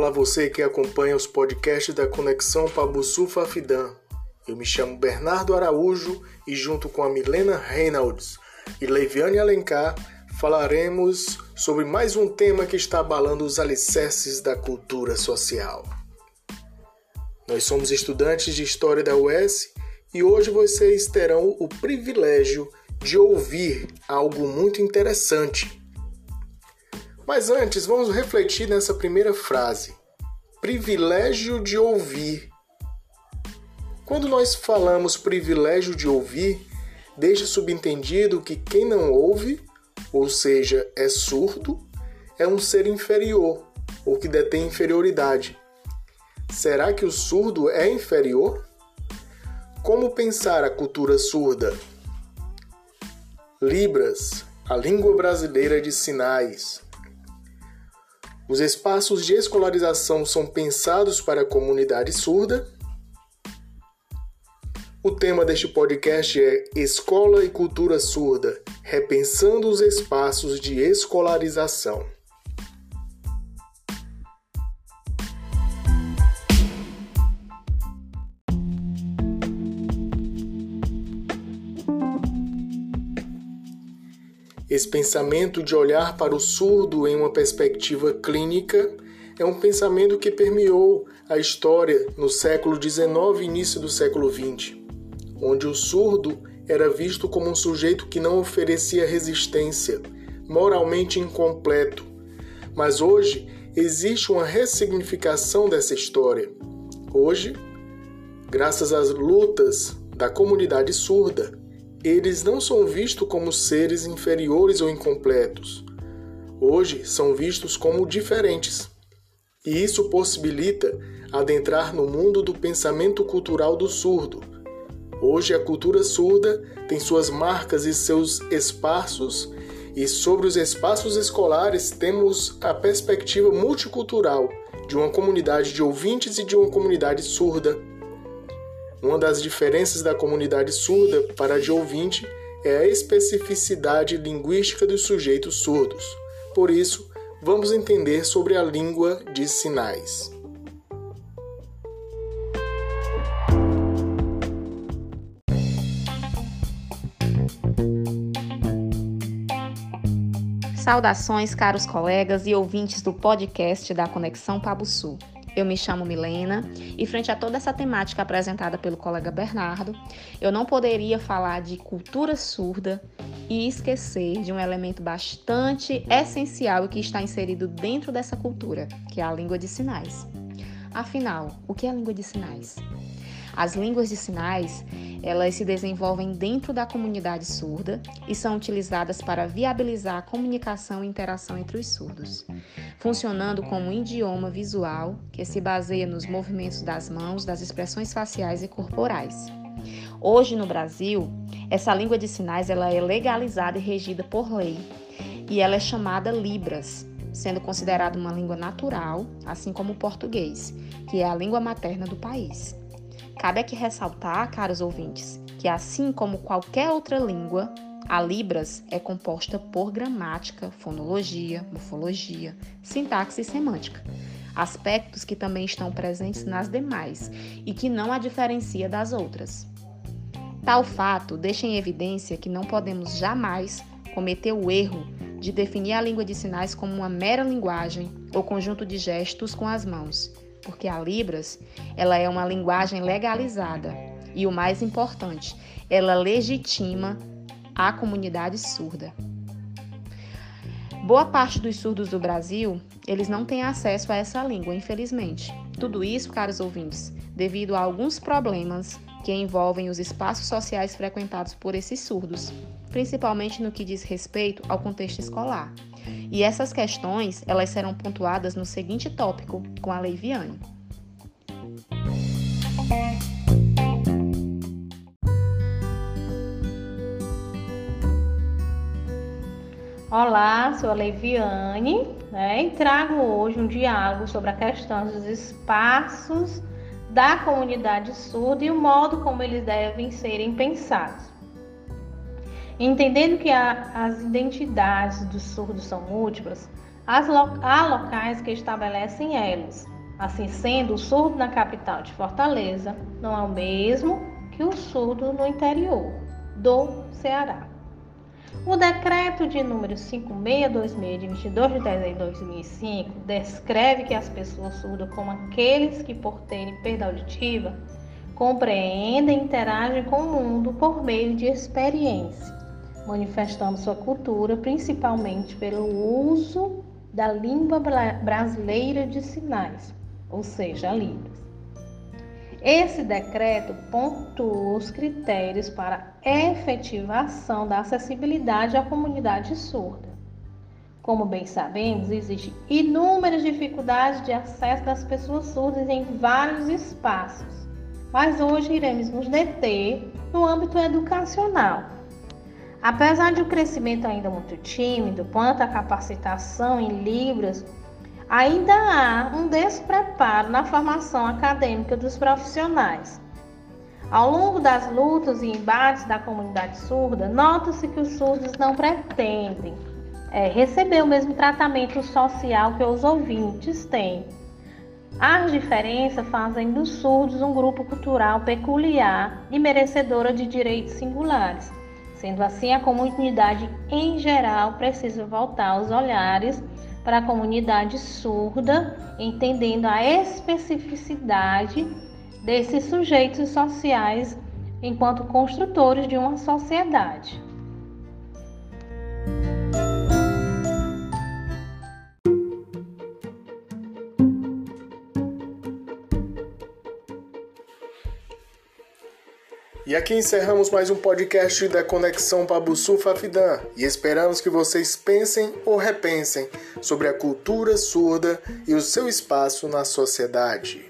Olá você que acompanha os podcasts da Conexão Pabuçu Fafidã. Eu me chamo Bernardo Araújo e junto com a Milena Reynolds e Leiviane Alencar falaremos sobre mais um tema que está abalando os alicerces da cultura social. Nós somos estudantes de História da UES e hoje vocês terão o privilégio de ouvir algo muito interessante mas antes, vamos refletir nessa primeira frase: privilégio de ouvir. Quando nós falamos privilégio de ouvir, deixa subentendido que quem não ouve, ou seja, é surdo, é um ser inferior ou que detém inferioridade. Será que o surdo é inferior? Como pensar a cultura surda? Libras, a língua brasileira de sinais. Os espaços de escolarização são pensados para a comunidade surda. O tema deste podcast é Escola e Cultura Surda Repensando os Espaços de Escolarização. Esse pensamento de olhar para o surdo em uma perspectiva clínica é um pensamento que permeou a história no século XIX e início do século XX, onde o surdo era visto como um sujeito que não oferecia resistência, moralmente incompleto. Mas hoje existe uma ressignificação dessa história. Hoje, graças às lutas da comunidade surda, eles não são vistos como seres inferiores ou incompletos. Hoje são vistos como diferentes. E isso possibilita adentrar no mundo do pensamento cultural do surdo. Hoje a cultura surda tem suas marcas e seus espaços, e sobre os espaços escolares temos a perspectiva multicultural de uma comunidade de ouvintes e de uma comunidade surda uma das diferenças da comunidade surda para a de ouvinte é a especificidade linguística dos sujeitos surdos. Por isso, vamos entender sobre a língua de sinais. Saudações, caros colegas e ouvintes do podcast da Conexão Pabuçu. Eu me chamo Milena e, frente a toda essa temática apresentada pelo colega Bernardo, eu não poderia falar de cultura surda e esquecer de um elemento bastante essencial e que está inserido dentro dessa cultura, que é a língua de sinais. Afinal, o que é a língua de sinais? As línguas de sinais, elas se desenvolvem dentro da comunidade surda e são utilizadas para viabilizar a comunicação e interação entre os surdos, funcionando como um idioma visual que se baseia nos movimentos das mãos, das expressões faciais e corporais. Hoje no Brasil, essa língua de sinais ela é legalizada e regida por lei, e ela é chamada Libras, sendo considerada uma língua natural, assim como o português, que é a língua materna do país. Cabe aqui ressaltar, caros ouvintes, que assim como qualquer outra língua, a Libras é composta por gramática, fonologia, morfologia, sintaxe e semântica, aspectos que também estão presentes nas demais e que não a diferencia das outras. Tal fato deixa em evidência que não podemos jamais cometer o erro de definir a língua de sinais como uma mera linguagem ou conjunto de gestos com as mãos, porque a Libras ela é uma linguagem legalizada e o mais importante, ela legitima a comunidade surda. Boa parte dos surdos do Brasil, eles não têm acesso a essa língua, infelizmente. Tudo isso, caros ouvintes, devido a alguns problemas que envolvem os espaços sociais frequentados por esses surdos, principalmente no que diz respeito ao contexto escolar. E essas questões, elas serão pontuadas no seguinte tópico com a Leiviane. Olá, sou a Leiviane né, e trago hoje um diálogo sobre a questão dos espaços da comunidade surda e o modo como eles devem serem pensados. Entendendo que a, as identidades dos surdos são múltiplas, há locais que estabelecem elos. Assim sendo, o surdo na capital de Fortaleza não é o mesmo que o surdo no interior do Ceará. O decreto de número 5626 de 22 de dezembro de 2005 descreve que as pessoas surdas como aqueles que por terem perda auditiva compreendem e interagem com o mundo por meio de experiência, manifestando sua cultura principalmente pelo uso da língua brasileira de sinais, ou seja, Libras. Esse decreto pontua os critérios para efetivação da acessibilidade à comunidade surda. Como bem sabemos, existem inúmeras dificuldades de acesso das pessoas surdas em vários espaços, mas hoje iremos nos deter no âmbito educacional. Apesar de o um crescimento ainda muito tímido quanto à capacitação em Libras ainda há um despreparo na formação acadêmica dos profissionais. Ao longo das lutas e embates da comunidade surda, nota-se que os surdos não pretendem é, receber o mesmo tratamento social que os ouvintes têm. As diferenças fazem dos surdos um grupo cultural peculiar e merecedora de direitos singulares. Sendo assim, a comunidade em geral precisa voltar os olhares para a comunidade surda, entendendo a especificidade desses sujeitos sociais enquanto construtores de uma sociedade. E aqui encerramos mais um podcast da Conexão Pabuçu Fafidã e esperamos que vocês pensem ou repensem sobre a cultura surda e o seu espaço na sociedade.